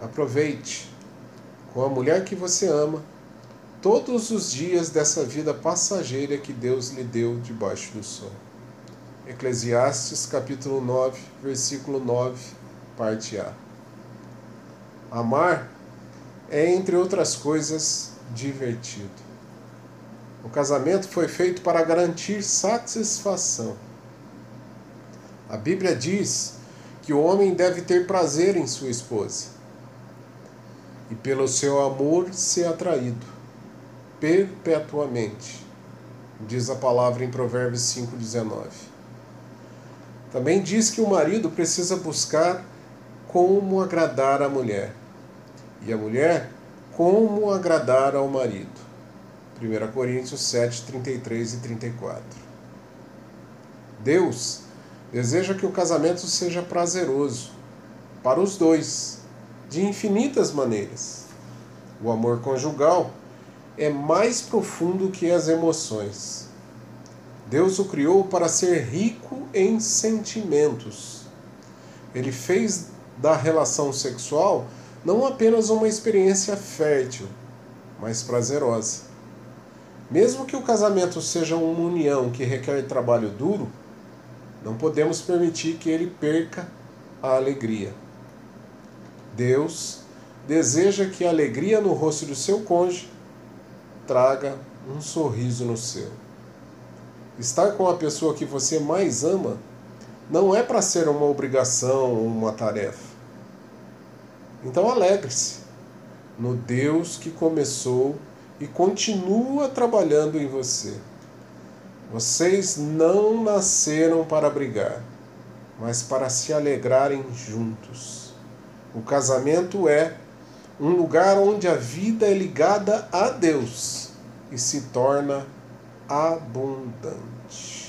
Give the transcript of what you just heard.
Aproveite com a mulher que você ama todos os dias dessa vida passageira que Deus lhe deu debaixo do sol. Eclesiastes capítulo 9, versículo 9, parte A. Amar é, entre outras coisas, divertido. O casamento foi feito para garantir satisfação. A Bíblia diz que o homem deve ter prazer em sua esposa e pelo seu amor ser atraído perpetuamente, diz a palavra em Provérbios 5,19. Também diz que o marido precisa buscar como agradar a mulher e a mulher como agradar ao marido. 1 Coríntios 7, 33 e 34. Deus deseja que o casamento seja prazeroso para os dois, de infinitas maneiras. O amor conjugal é mais profundo que as emoções. Deus o criou para ser rico em sentimentos. Ele fez da relação sexual não apenas uma experiência fértil, mas prazerosa. Mesmo que o casamento seja uma união que requer trabalho duro, não podemos permitir que ele perca a alegria. Deus deseja que a alegria no rosto do seu cônjuge traga um sorriso no seu. Estar com a pessoa que você mais ama não é para ser uma obrigação ou uma tarefa. Então alegre-se no Deus que começou e continua trabalhando em você. Vocês não nasceram para brigar, mas para se alegrarem juntos. O casamento é um lugar onde a vida é ligada a Deus e se torna abundante.